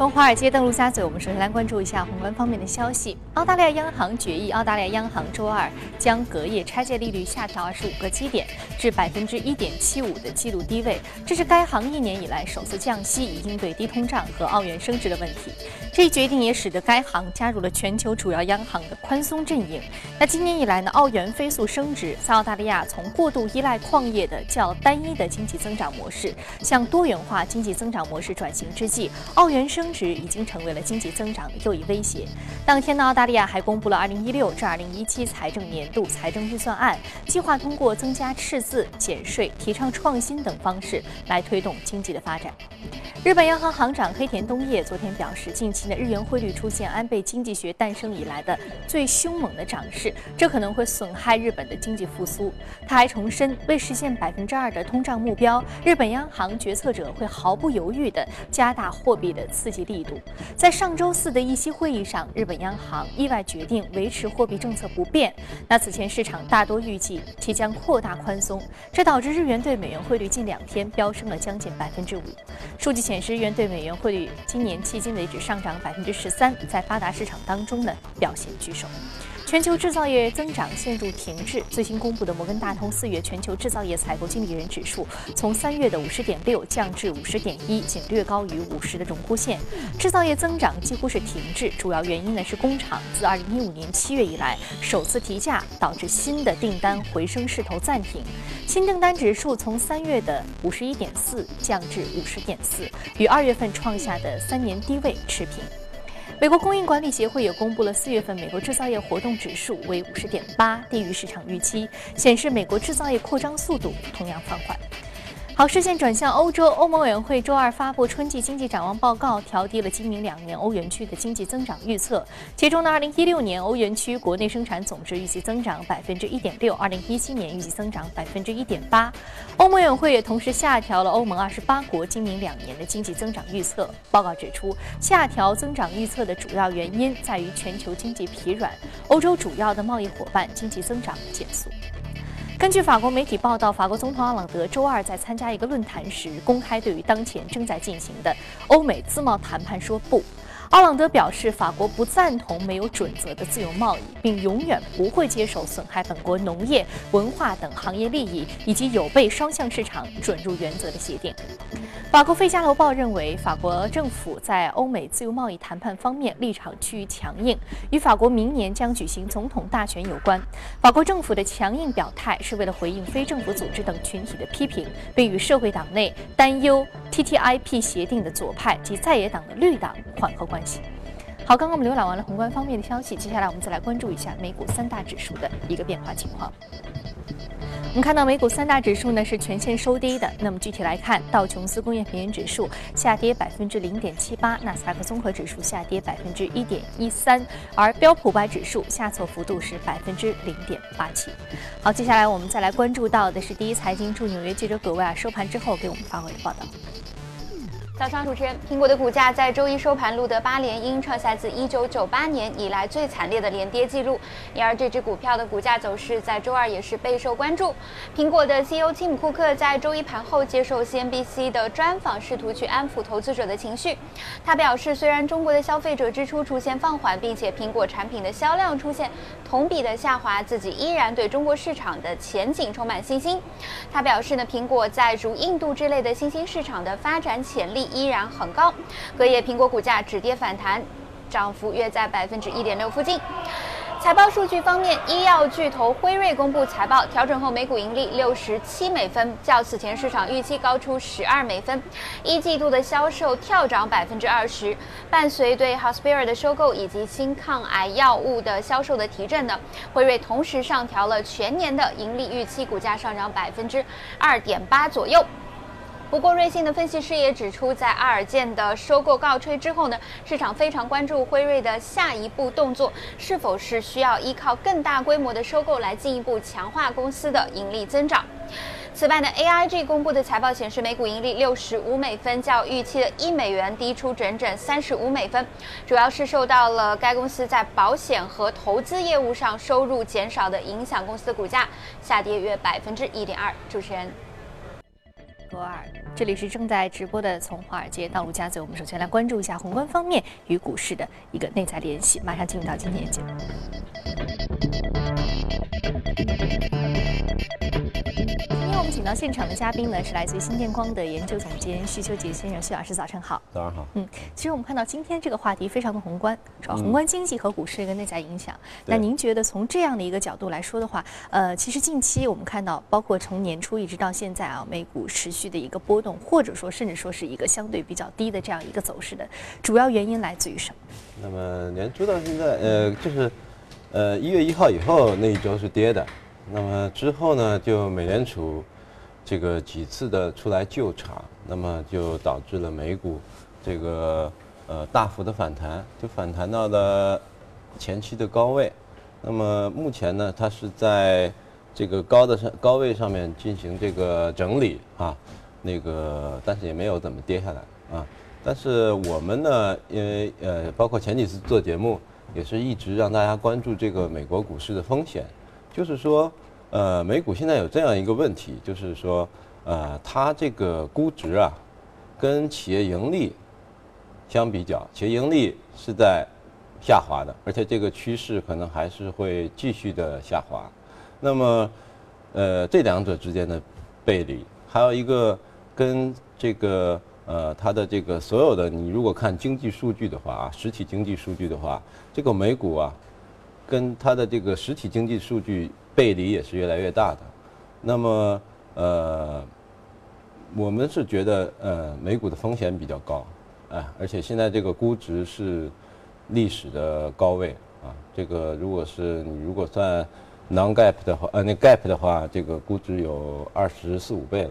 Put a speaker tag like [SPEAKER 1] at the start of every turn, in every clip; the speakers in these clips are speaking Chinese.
[SPEAKER 1] 从华尔街登陆加嘴，我们首先来关注一下宏观方面的消息。澳大利亚央行决议，澳大利亚央行周二将隔夜拆借利率下调二十五个基点至百分之一点七五的纪录低位，这是该行一年以来首次降息，以应对低通胀和澳元升值的问题。这一决定也使得该行加入了全球主要央行的宽松阵营。那今年以来呢，澳元飞速升值，在澳大利亚从过度依赖矿业的较单一的经济增长模式向多元化经济增长模式转型之际，澳元升。值已经成为了经济增长的又一威胁。当天呢，澳大利亚还公布了2016至2017财政年度财政预算案，计划通过增加赤字、减税、提倡创新等方式来推动经济的发展。日本央行行长黑田东叶昨天表示，近期的日元汇率出现安倍经济学诞生以来的最凶猛的涨势，这可能会损害日本的经济复苏。他还重申，为实现百分之二的通胀目标，日本央行决策者会毫不犹豫地加大货币的刺激力度。在上周四的议息会议上，日本央行意外决定维持货币政策不变。那此前市场大多预计其将扩大宽松，这导致日元对美元汇率近两天飙升了将近百分之五。数据显示，日元对美元汇率今年迄今为止上涨百分之十三，在发达市场当中呢表现居首。全球制造业增长陷入停滞。最新公布的摩根大通四月全球制造业采购经理人指数从三月的五十点六降至五十点一，仅略高于五十的荣枯线。制造业增长几乎是停滞，主要原因呢是工厂自二零一五年七月以来首次提价，导致新的订单回升势头暂停。新订单指数从三月的五十一点四降至五十点四，与二月份创下的三年低位持平。美国供应管理协会也公布了四月份美国制造业活动指数为五十点八，低于市场预期，显示美国制造业扩张速度同样放缓。好，视线转向欧洲，欧盟委员会周二发布春季经济展望报告，调低了今明两年欧元区的经济增长预测。其中呢，二零一六年欧元区国内生产总值预计增长百分之一点六，二零一七年预计增长百分之一点八。欧盟委员会也同时下调了欧盟二十八国今明两年的经济增长预测。报告指出，下调增长预测的主要原因在于全球经济疲软，欧洲主要的贸易伙伴经济增长减速。根据法国媒体报道，法国总统奥朗德周二在参加一个论坛时，公开对于当前正在进行的欧美自贸谈判说不。奥朗德表示，法国不赞同没有准则的自由贸易，并永远不会接受损害本国农业、文化等行业利益以及有悖双向市场准入原则的协定。法国《费加罗报》认为，法国政府在欧美自由贸易谈判方面立场趋于强硬，与法国明年将举行总统大选有关。法国政府的强硬表态是为了回应非政府组织等群体的批评，并与社会党内担忧 TTIP 协定的左派及在野党的绿党缓和关。好，刚刚我们浏览完了宏观方面的消息，接下来我们再来关注一下美股三大指数的一个变化情况。我们看到美股三大指数呢是全线收低的。那么具体来看，道琼斯工业平均指数下跌百分之零点七八，纳斯达克综合指数下跌百分之一点一三，而标普百指数下挫幅度是百分之零点八七。好，接下来我们再来关注到的是第一财经驻纽约记者葛维尔收盘之后给我们发回的报道。
[SPEAKER 2] 早上，主持人，苹果的股价在周一收盘录得八连阴，创下自一九九八年以来最惨烈的连跌记录。因而，这只股票的股价走势在周二也是备受关注。苹果的 CEO 蒂姆·库克在周一盘后接受 CNBC 的专访，试图去安抚投资者的情绪。他表示，虽然中国的消费者支出出现放缓，并且苹果产品的销量出现同比的下滑，自己依然对中国市场的前景充满信心。他表示呢，苹果在如印度之类的新兴市场的发展潜力。依然很高，隔夜苹果股价止跌反弹，涨幅约在百分之一点六附近。财报数据方面，医药巨头辉瑞公布财报，调整后每股盈利六十七美分，较此前市场预期高出十二美分。一季度的销售跳涨百分之二十，伴随对 Hospira 的收购以及新抗癌药物的销售的提振呢，辉瑞同时上调了全年的盈利预期，股价上涨百分之二点八左右。不过，瑞信的分析师也指出，在阿尔健的收购告吹之后呢，市场非常关注辉瑞的下一步动作，是否是需要依靠更大规模的收购来进一步强化公司的盈利增长。此外呢，AIG 公布的财报显示，每股盈利六十五美分，较预期的一美元低出整整三十五美分，主要是受到了该公司在保险和投资业务上收入减少的影响，公司的股价下跌约百分之一点二。主持人。
[SPEAKER 1] 博尔，这里是正在直播的从华尔街到陆家嘴，我们首先来关注一下宏观方面与股市的一个内在联系。马上进入到今天的节目。请到现场的嘉宾呢，是来自于新电光的研究总监徐秋杰先生。徐老师，早上好。
[SPEAKER 3] 早上好。
[SPEAKER 1] 嗯，其实我们看到今天这个话题非常的宏观，主要宏观经济和股市一个内在影响。那您觉得从这样的一个角度来说的话，呃，其实近期我们看到，包括从年初一直到现在啊，美股持续的一个波动，或者说甚至说是一个相对比较低的这样一个走势的主要原因来自于什么？
[SPEAKER 3] 那么年初到现在，呃，就是呃一月一号以后那一周是跌的。那么之后呢，就美联储这个几次的出来救场，那么就导致了美股这个呃大幅的反弹，就反弹到了前期的高位。那么目前呢，它是在这个高的上高位上面进行这个整理啊，那个但是也没有怎么跌下来啊。但是我们呢，因为呃包括前几次做节目，也是一直让大家关注这个美国股市的风险。就是说，呃，美股现在有这样一个问题，就是说，呃，它这个估值啊，跟企业盈利相比较，企业盈利是在下滑的，而且这个趋势可能还是会继续的下滑。那么，呃，这两者之间的背离，还有一个跟这个呃它的这个所有的，你如果看经济数据的话啊，实体经济数据的话，这个美股啊。跟它的这个实体经济数据背离也是越来越大的，那么呃，我们是觉得呃美股的风险比较高，哎，而且现在这个估值是历史的高位啊，这个如果是你如果算 non gap 的话，呃那 gap 的话，这个估值有二十四五倍了，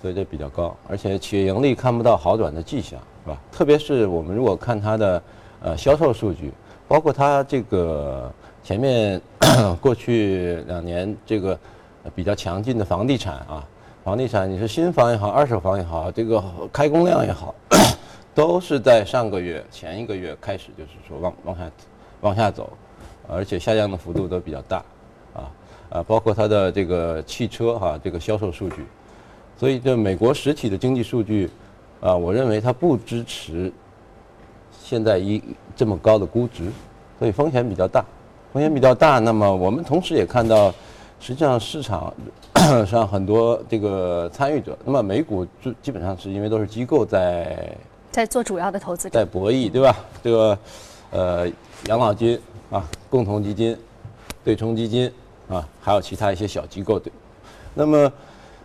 [SPEAKER 3] 所以这比较高，而且企业盈利看不到好转的迹象，是吧？特别是我们如果看它的呃销售数据，包括它这个。前面 过去两年这个比较强劲的房地产啊，房地产你是新房也好，二手房也好，这个开工量也好，都是在上个月前一个月开始就是说往往下往下走，而且下降的幅度都比较大，啊啊，包括它的这个汽车哈这个销售数据，所以这美国实体的经济数据啊，我认为它不支持现在一这么高的估值，所以风险比较大。风险比较大，那么我们同时也看到，实际上市场上很多这个参与者，那么美股就基本上是因为都是机构在
[SPEAKER 1] 在做主要的投资，
[SPEAKER 3] 在博弈，对吧？这个呃养老金啊、共同基金、对冲基金啊，还有其他一些小机构对。那么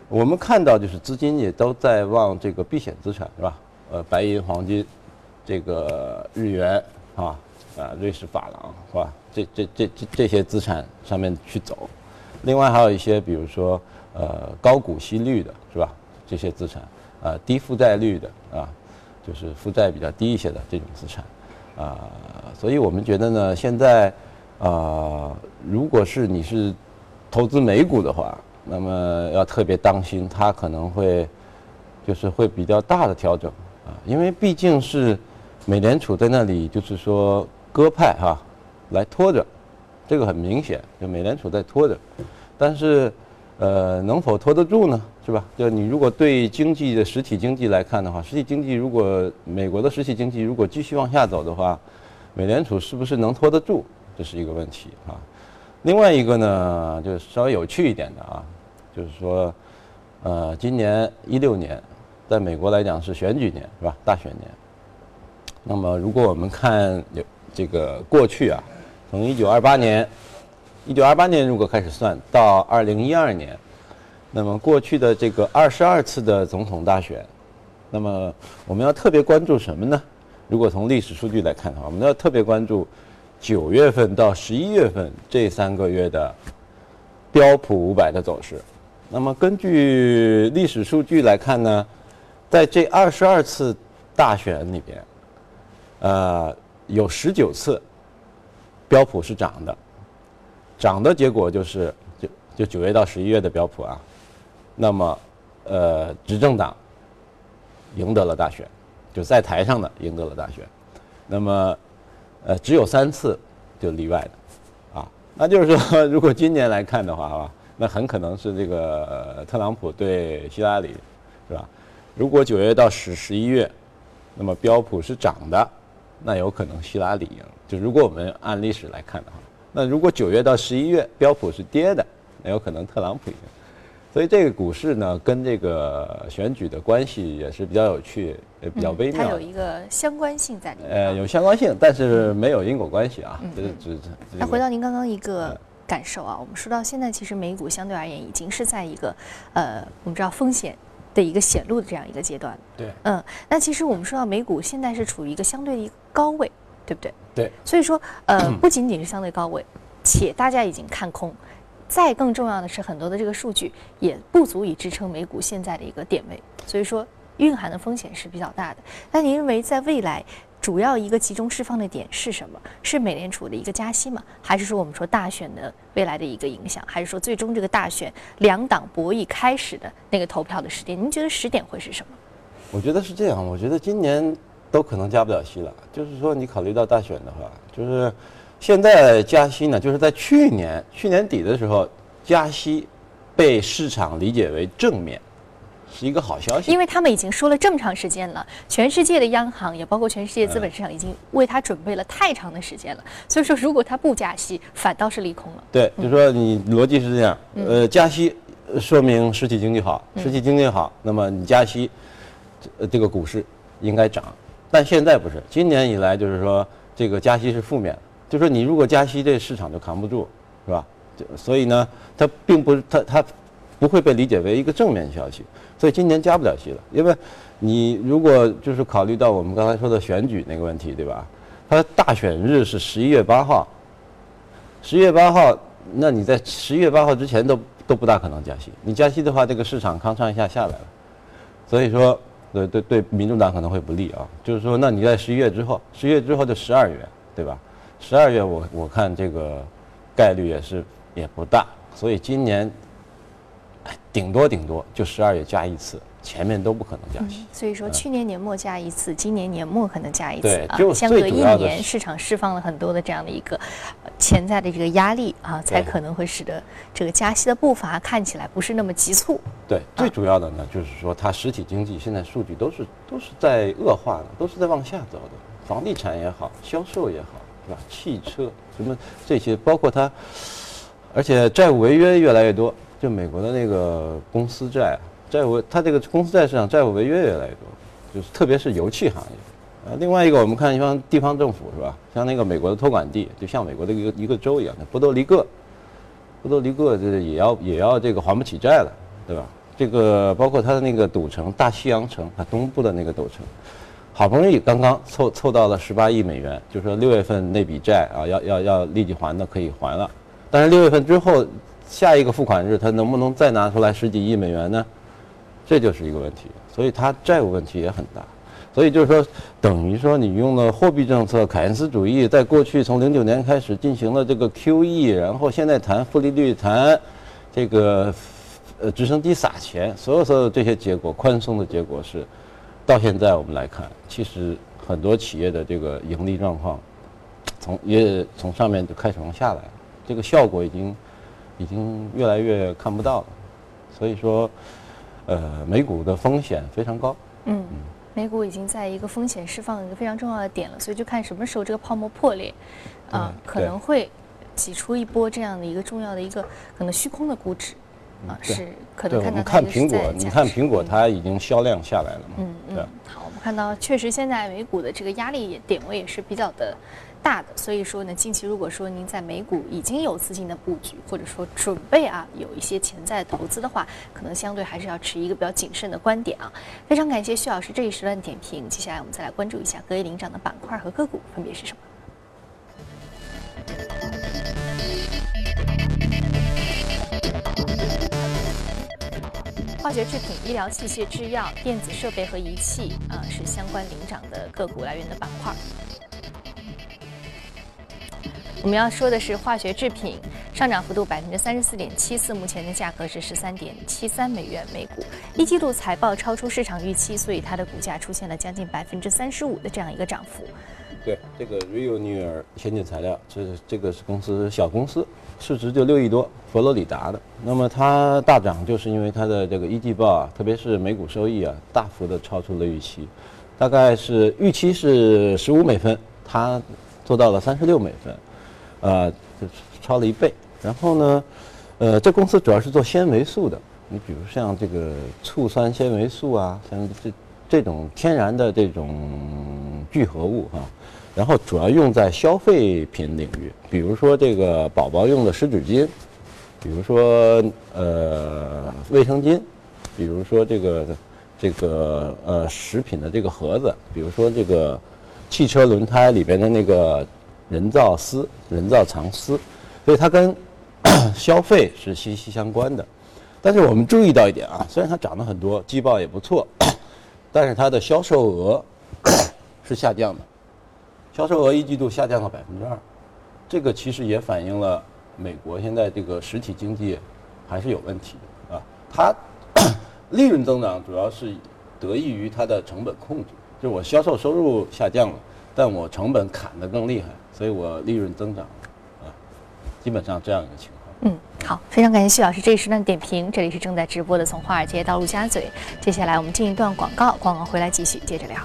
[SPEAKER 3] 我们看到就是资金也都在往这个避险资产，是吧？呃，白银、黄金，这个日元啊。啊，瑞士法郎是吧？这这这这这些资产上面去走，另外还有一些，比如说呃高股息率的是吧？这些资产啊，低负债率的啊，就是负债比较低一些的这种资产啊，所以我们觉得呢，现在啊，如果是你是投资美股的话，那么要特别当心，它可能会就是会比较大的调整啊，因为毕竟是美联储在那里，就是说。鸽派哈，来拖着，这个很明显，就美联储在拖着，但是，呃，能否拖得住呢？是吧？就你如果对经济的实体经济来看的话，实体经济如果美国的实体经济如果继续往下走的话，美联储是不是能拖得住？这是一个问题啊。另外一个呢，就稍微有趣一点的啊，就是说，呃，今年一六年，在美国来讲是选举年，是吧？大选年。那么如果我们看有。这个过去啊，从一九二八年，一九二八年如果开始算到二零一二年，那么过去的这个二十二次的总统大选，那么我们要特别关注什么呢？如果从历史数据来看的话，我们要特别关注九月份到十一月份这三个月的标普五百的走势。那么根据历史数据来看呢，在这二十二次大选里边，呃。有十九次，标普是涨的，涨的结果就是就就九月到十一月的标普啊，那么呃执政党赢得了大选，就在台上的赢得了大选，那么呃只有三次就例外的啊，那就是说 如果今年来看的话啊，那很可能是这个特朗普对希拉里是吧？如果九月到十十一月，那么标普是涨的，那有可能希拉里赢。就如果我们按历史来看的话，那如果九月到十一月标普是跌的，那有可能特朗普赢。所以这个股市呢，跟这个选举的关系也是比较有趣，也比较微妙。
[SPEAKER 1] 它有一个相关性在里面。
[SPEAKER 3] 呃，有相关性，但是没有因果关系啊。这
[SPEAKER 1] 只只。那回到您刚刚一个感受啊，我们说到现在，其实美股相对而言已经是在一个呃，我们知道风险的一个显露的这样一个阶段。
[SPEAKER 3] 对。
[SPEAKER 1] 嗯，那其实我们说到美股现在是处于一个相对的一个高位，对不对？
[SPEAKER 3] 对。
[SPEAKER 1] 所以说，呃，不仅仅是相对高位，且大家已经看空。再更重要的是，很多的这个数据也不足以支撑美股现在的一个点位，所以说蕴含的风险是比较大的。那您认为在未来主要一个集中释放的点是什么？是美联储的一个加息吗？还是说我们说大选的未来的一个影响？还是说最终这个大选两党博弈开始的那个投票的时间？您觉得时点会是什么？
[SPEAKER 3] 我觉得是这样，我觉得今年都可能加不了息了。就是说，你考虑到大选的话，就是。现在加息呢，就是在去年去年底的时候，加息被市场理解为正面，是一个好消息。
[SPEAKER 1] 因为他们已经说了这么长时间了，全世界的央行也包括全世界资本市场已经为它准备了太长的时间了。所以说，如果它不加息，反倒是利空了。
[SPEAKER 3] 对，就说你逻辑是这样，呃，加息说明实体经济好，实体经济好，那么你加息，呃，这个股市应该涨。但现在不是，今年以来就是说这个加息是负面。就是说你如果加息，这市场就扛不住，是吧？所以呢，它并不是它它不会被理解为一个正面消息，所以今年加不了息了。因为，你如果就是考虑到我们刚才说的选举那个问题，对吧？它的大选日是十一月八号，十一月八号，那你在十一月八号之前都都不大可能加息。你加息的话，这个市场吭嚓一下下来了，所以说，对对对，民主党可能会不利啊。就是说，那你在十一月之后，十一月之后就十二月，对吧？十二月我我看这个概率也是也不大，所以今年顶多顶多就十二月加一次，前面都不可能加息。
[SPEAKER 1] 所以说去年年末加一次，今年年末可能加一次
[SPEAKER 3] 啊。
[SPEAKER 1] 相隔一年，市场释放了很多的这样的一个潜在的这个压力啊，才可能会使得这个加息的步伐看起来不是那么急促。
[SPEAKER 3] 对，最主要的呢就是说，它实体经济现在数据都是都是在恶化的，都是在往下走的，房地产也好，销售也好。是吧？汽车什么这些，包括它，而且债务违约越来越多。就美国的那个公司债啊，债务它这个公司债市场债务违约越来越多，就是特别是油气行业。呃，另外一个我们看一方地方政府是吧？像那个美国的托管地，就像美国的一个一个州一样的波多黎各，波多黎各这也要也要这个还不起债了，对吧？这个包括它的那个赌城大西洋城，它东部的那个赌城。好不容易刚刚凑凑到了十八亿美元，就说六月份那笔债啊，要要要立即还的可以还了，但是六月份之后下一个付款日，他能不能再拿出来十几亿美元呢？这就是一个问题，所以它债务问题也很大。所以就是说，等于说你用了货币政策凯恩斯主义，在过去从零九年开始进行了这个 QE，然后现在谈负利率，谈这个呃直升机撒钱，所有所有这些结果，宽松的结果是。到现在我们来看，其实很多企业的这个盈利状况，从也从上面就开始往下来，这个效果已经已经越来越看不到了。所以说，呃，美股的风险非常高。
[SPEAKER 1] 嗯，美股已经在一个风险释放一个非常重要的点了，所以就看什么时候这个泡沫破裂，啊，可能会挤出一波这样的一个重要的一个可能虚空的估值。啊，是可能看到
[SPEAKER 3] 看苹果，你看苹果，它已经销量下来了嘛？
[SPEAKER 1] 嗯嗯。好，我们看到确实现在美股的这个压力点位也是比较的大的，所以说呢，近期如果说您在美股已经有资金的布局，或者说准备啊有一些潜在投资的话，可能相对还是要持一个比较谨慎的观点啊。非常感谢徐老师这一时段点评，接下来我们再来关注一下隔夜领涨的板块和个股分别是什么。化学制品、医疗器械、制药、电子设备和仪器啊，是相关领涨的个股来源的板块。我们要说的是化学制品上涨幅度百分之三十四点七四，目前的价格是十三点七三美元每股。一季度财报超出市场预期，所以它的股价出现了将近百分之三十五的这样一个涨幅。
[SPEAKER 3] 对，这个 Rio 尼尔先进材料，这这个是公司小公司，市值就六亿多，佛罗里达的。那么它大涨，就是因为它的这个一季报啊，特别是每股收益啊，大幅的超出了预期，大概是预期是十五美分，它做到了三十六美分，呃，就超了一倍。然后呢，呃，这公司主要是做纤维素的，你比如像这个醋酸纤维素啊，像这这种天然的这种聚合物哈、然后主要用在消费品领域，比如说这个宝宝用的湿纸巾，比如说呃卫生巾，比如说这个这个呃食品的这个盒子，比如说这个汽车轮胎里边的那个人造丝、人造长丝，所以它跟 消费是息息相关的。但是我们注意到一点啊，虽然它涨得很多，季报也不错，但是它的销售额 是下降的，销售额一季度下降了百分之二，这个其实也反映了美国现在这个实体经济还是有问题的啊。它利润增长主要是得益于它的成本控制，就是我销售收入下降了，但我成本砍得更厉害，所以我利润增长了啊，基本上这样一个情况。
[SPEAKER 1] 嗯，好，非常感谢徐老师这一时段的点评。这里是正在直播的从华尔街到陆家嘴，接下来我们进一段广告，广告回来继续接着聊。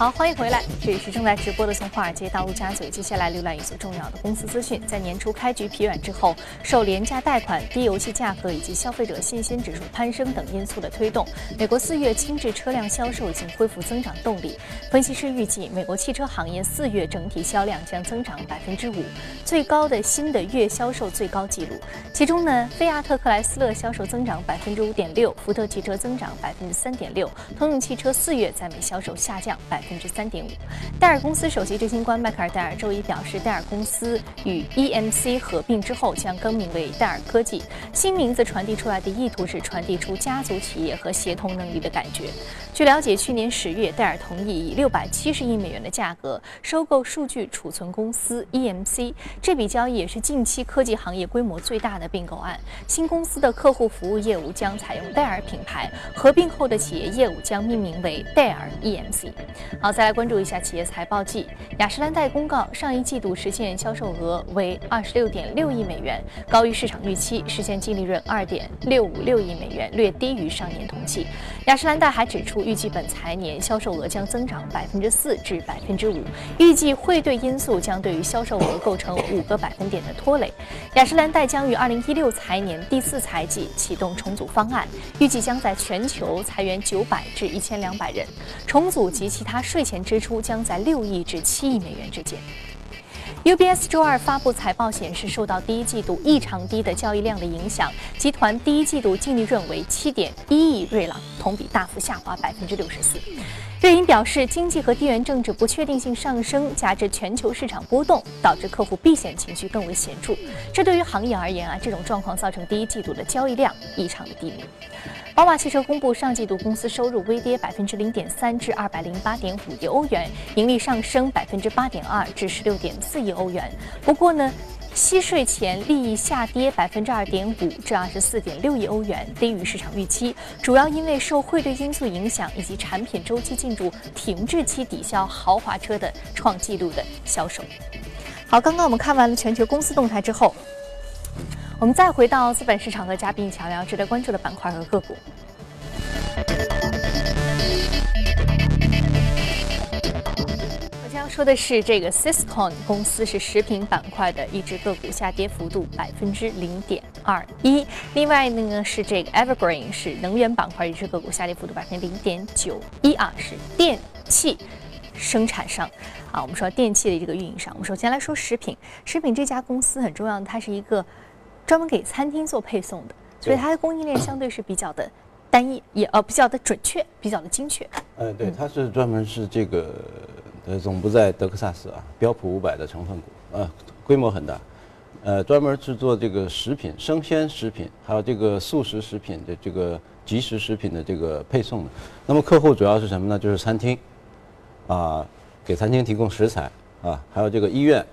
[SPEAKER 1] 好，欢迎回来，这里是正在直播的从华尔街到陆家嘴。接下来浏览一组重要的公司资讯。在年初开局疲软之后，受廉价贷款、低油气价格以及消费者信心指数攀升等因素的推动，美国四月轻质车辆销售已经恢复增长动力。分析师预计，美国汽车行业四月整体销量将增长百分之五，最高的新的月销售最高纪录。其中呢，菲亚特克莱斯勒销售增长百分之五点六，福特汽车增长百分之三点六，通用汽车四月在美销售下降百分之三点五。戴尔公司首席执行官迈克尔·戴尔周一表示，戴尔公司与 EMC 合并之后将更名为戴尔科技。新名字传递出来的意图是传递出家族企业和协同能力的感觉。据了解，去年十月，戴尔同意以六百七十亿美元的价格收购数据储存公司 EMC。这笔交易也是近期科技行业规模最大的并购案。新公司的客户服务业务将采用戴尔品牌，合并后的企业业务将命名为戴尔 EMC。好，再来关注一下企业财报季。雅诗兰黛公告，上一季度实现销售额为二十六点六亿美元，高于市场预期，实现净利润二点六五六亿美元，略低于上年同期。雅诗兰黛还指出，预计本财年销售额将增长百分之四至百分之五，预计汇兑因素将对于销售额构成五个百分点的拖累。雅诗兰黛将于二零一六财年第四财季启动重组方案，预计将在全球裁员九百至一千两百人，重组及其他税前支出将在六亿至七亿美元之间。UBS 周二发布财报显示，受到第一季度异常低的交易量的影响，集团第一季度净利润为七点一亿瑞郎，同比大幅下滑百分之六十四。瑞银表示，经济和地缘政治不确定性上升，加之全球市场波动，导致客户避险情绪更为显著。这对于行业而言啊，这种状况造成第一季度的交易量异常的低迷。宝马汽车公布上季度公司收入微跌百分之零点三至二百零八点五亿欧元，盈利上升百分之八点二至十六点四亿欧元。不过呢，息税前利益下跌百分之二点五至二十四点六亿欧元，低于市场预期，主要因为受汇兑因素影响以及产品周期进入停滞期抵消豪华车的创纪录的销售。好，刚刚我们看完了全球公司动态之后。我们再回到资本市场和嘉宾一起聊值得关注的板块和个股。我将要说的是，这个 Cisco 公司是食品板块的一只个股，下跌幅度百分之零点二一。另外呢是这个 Evergreen 是能源板块一只个股，下跌幅度百分之零点九一啊，是电器生产商啊。我们说电器的这个运营商，我们首先来说食品，食品这家公司很重要，它是一个。专门给餐厅做配送的，所以它的供应链相对是比较的单一，也呃比较的准确，比较的精确。
[SPEAKER 3] 呃，对，它是专门是这个，呃，总部在德克萨斯啊，标普五百的成分股，呃，规模很大，呃，专门制作这个食品、生鲜食品，还有这个速食食品的这个即食食品的这个配送的。那么客户主要是什么呢？就是餐厅，啊，给餐厅提供食材啊，还有这个医院。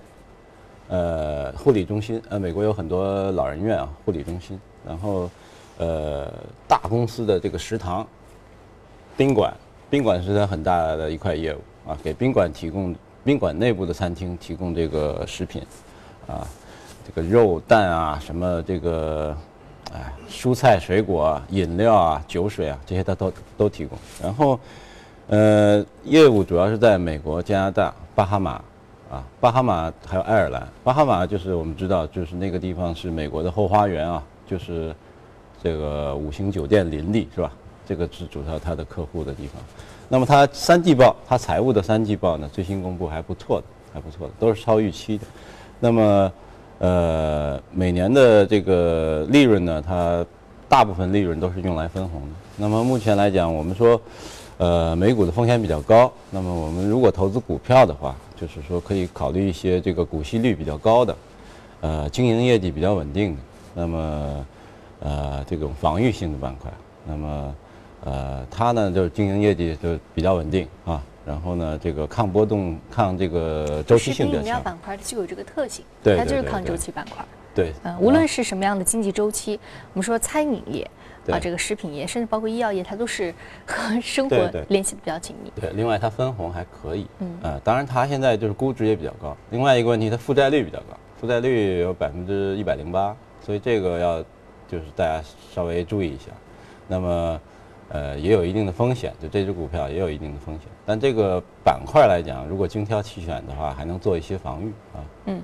[SPEAKER 3] 呃，护理中心，呃，美国有很多老人院啊，护理中心，然后，呃，大公司的这个食堂、宾馆，宾馆是它很大的一块业务啊，给宾馆提供宾馆内部的餐厅提供这个食品，啊，这个肉蛋啊，什么这个，哎，蔬菜水果、饮料啊、酒水啊，这些它都都提供。然后，呃，业务主要是在美国、加拿大、巴哈马，啊，巴哈马还有爱尔兰。巴哈马就是我们知道，就是那个地方是美国的后花园啊，就是这个五星酒店林立，是吧？这个是主要他的客户的地方。那么它三季报，它财务的三季报呢，最新公布还不错的，还不错的，都是超预期的。那么，呃，每年的这个利润呢，它大部分利润都是用来分红的。那么目前来讲，我们说，呃，美股的风险比较高。那么我们如果投资股票的话，就是说可以考虑一些这个股息率比较高的，呃，经营业绩比较稳定的，那么，呃，这种防御性的板块。那么。呃，它呢就是经营业绩就比较稳定啊，然后呢，这个抗波动、抗这个周期性比较强。
[SPEAKER 1] 饮料板块具有这个特性，
[SPEAKER 3] 对，
[SPEAKER 1] 它就是抗周期板块。
[SPEAKER 3] 对，
[SPEAKER 1] 嗯，无论是什么样的经济周期，我们说餐饮业啊，这个食品业，甚至包括医药业，它都是和生活联系的比较紧密。
[SPEAKER 3] 对，另外它分红还可以，嗯，呃，当然它现在就是估值也比较高。另外一个问题，它负债率比较高，负债率有百分之一百零八，所以这个要就是大家稍微注意一下。那么。呃，也有一定的风险，就这只股票也有一定的风险。但这个板块来讲，如果精挑细选的话，还能做一些防御啊。
[SPEAKER 1] 嗯，好，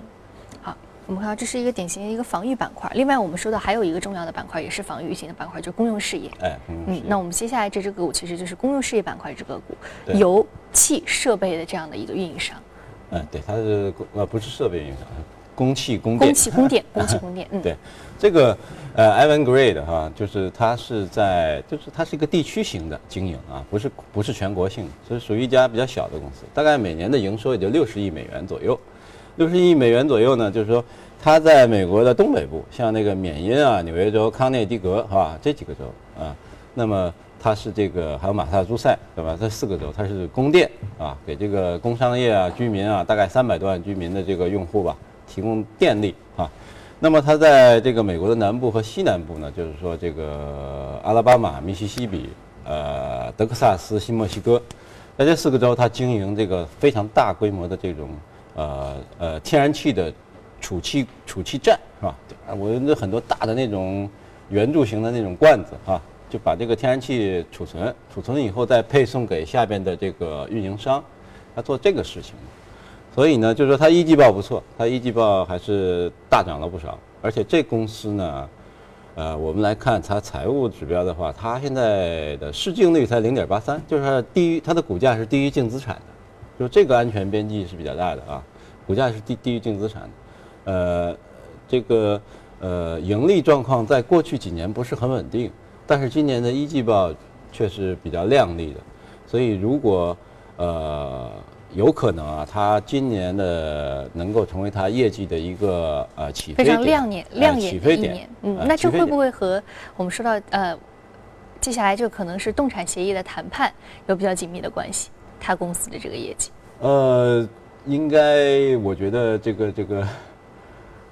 [SPEAKER 1] 我们看到这是一个典型的一个防御板块。另外，我们说到还有一个重要的板块，也是防御型的板块，就是公用事业。
[SPEAKER 3] 哎，嗯，
[SPEAKER 1] 那我们接下来这只个股其实就是公用事业板块这个股，油气设备的这样的一个运营商。
[SPEAKER 3] 嗯，对，它是呃不是设备运营商。供气供电，
[SPEAKER 1] 供气供电，供气供电。嗯，
[SPEAKER 3] 对，这个呃，Ivan Grade 哈，就是它是在，就是它是一个地区型的经营啊，不是不是全国性的，所以属于一家比较小的公司，大概每年的营收也就六十亿美元左右。六十亿美元左右呢，就是说它在美国的东北部，像那个缅因啊、纽约州、康涅狄格，是吧？这几个州啊，那么它是这个还有马萨诸塞，对吧？这四个州它是供电啊，给这个工商业啊、居民啊，大概三百多万居民的这个用户吧。提供电力啊，那么它在这个美国的南部和西南部呢，就是说这个阿拉巴马、密西西比、呃德克萨斯、新墨西哥，在这四个州，它经营这个非常大规模的这种呃呃天然气的储气储气站是吧？我有很多大的那种圆柱形的那种罐子啊，就把这个天然气储存，储存以后再配送给下边的这个运营商，他做这个事情。所以呢，就是说它一季报不错，它一季报还是大涨了不少。而且这公司呢，呃，我们来看它财务指标的话，它现在的市净率才零点八三，就是低于它的股价是低于净资产的，就这个安全边际是比较大的啊。股价是低低于净资产的，呃，这个呃盈利状况在过去几年不是很稳定，但是今年的一季报却是比较亮丽的。所以如果呃。有可能啊，它今年的能够成为它业绩的一个呃起飞
[SPEAKER 1] 点，非常亮眼亮眼的一点。嗯，那这会不会和我们说到呃，接下来就可能是动产协议的谈判有比较紧密的关系？它公司的这个业绩？
[SPEAKER 3] 呃，应该我觉得这个这个，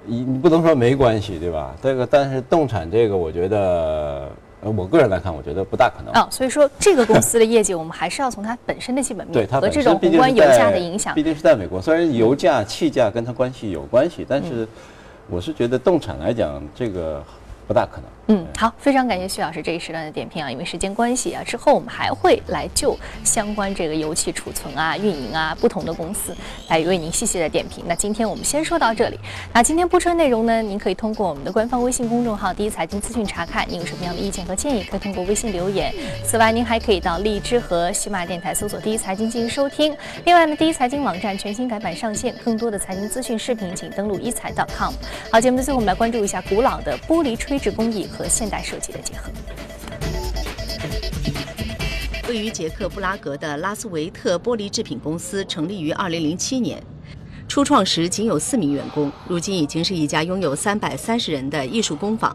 [SPEAKER 3] 你你不能说没关系，对吧？这个但是动产这个，我觉得。呃，我个人来看，我觉得不大可能
[SPEAKER 1] 啊。所以说，这个公司的业绩，我们还是要从它本身的基本面
[SPEAKER 3] 和
[SPEAKER 1] 这种宏观油价的影响。
[SPEAKER 3] 毕竟是在美国，虽然油价、气价跟它关系有关系，但是我是觉得动产来讲，这个不大可能。
[SPEAKER 1] 嗯，好，非常感谢徐老师这一时段的点评啊，因为时间关系啊，之后我们还会来就相关这个油气储存啊、运营啊不同的公司来为您细细的点评。那今天我们先说到这里。那今天播出的内容呢，您可以通过我们的官方微信公众号“第一财经资讯”查看。您有什么样的意见和建议，可以通过微信留言。此外，您还可以到荔枝和喜马电台搜索“第一财经”进行收听。另外呢，第一财经网站全新改版上线，更多的财经资讯视频，请登录一财 .com。好，节目的最后，我们来关注一下古老的玻璃吹制工艺。和现代设计的结合。
[SPEAKER 4] 位于捷克布拉格的拉斯维特玻璃制品公司成立于2007年，初创时仅有四名员工，如今已经是一家拥有330人的艺术工坊。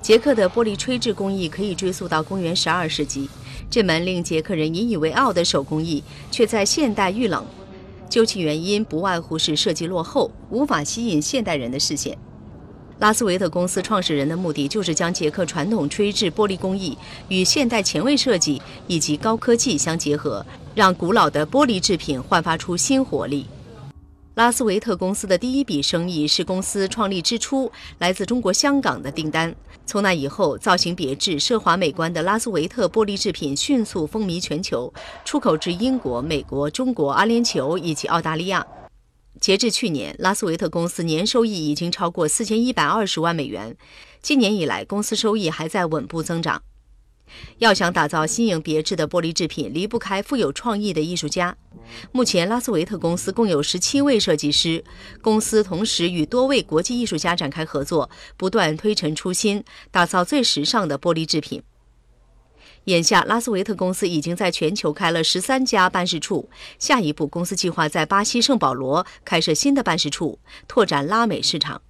[SPEAKER 4] 捷克的玻璃吹制工艺可以追溯到公元12世纪，这门令捷克人引以为傲的手工艺却在现代遇冷。究其原因，不外乎是设计落后，无法吸引现代人的视线。拉斯维特公司创始人的目的就是将捷克传统吹制玻璃工艺与现代前卫设计以及高科技相结合，让古老的玻璃制品焕发出新活力。拉斯维特公司的第一笔生意是公司创立之初来自中国香港的订单。从那以后，造型别致、奢华美观的拉斯维特玻璃制品迅速风靡全球，出口至英国、美国、中国、阿联酋以及澳大利亚。截至去年，拉斯维特公司年收益已经超过四千一百二十万美元。今年以来，公司收益还在稳步增长。要想打造新颖别致的玻璃制品，离不开富有创意的艺术家。目前，拉斯维特公司共有十七位设计师。公司同时与多位国际艺术家展开合作，不断推陈出新，打造最时尚的玻璃制品。眼下，拉斯维特公司已经在全球开了十三家办事处。下一步，公司计划在巴西圣保罗开设新的办事处，拓展拉美市场。